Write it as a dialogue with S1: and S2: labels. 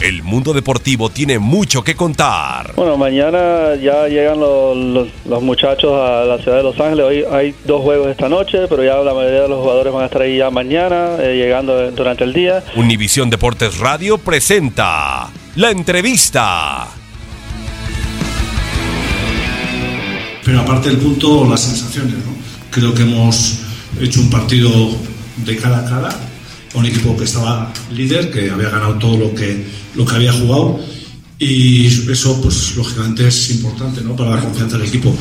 S1: El mundo deportivo tiene mucho que contar.
S2: Bueno, mañana ya llegan los, los, muchachos a la ciudad de Los Ángeles. Hoy hay dos juegos esta noche, pero ya la mayoría de los jugadores van a estar ahí ya mañana, eh, llegando durante el día.
S1: Univisión Deportes Radio presenta la entrevista.
S3: Pero aparte del punto, las sensaciones, ¿no? Creo que hemos hecho un partido de cara a cara un equipo que estaba líder, que había ganado todo lo que, lo que había jugado y eso pues lógicamente es importante ¿no? para la confianza del equipo.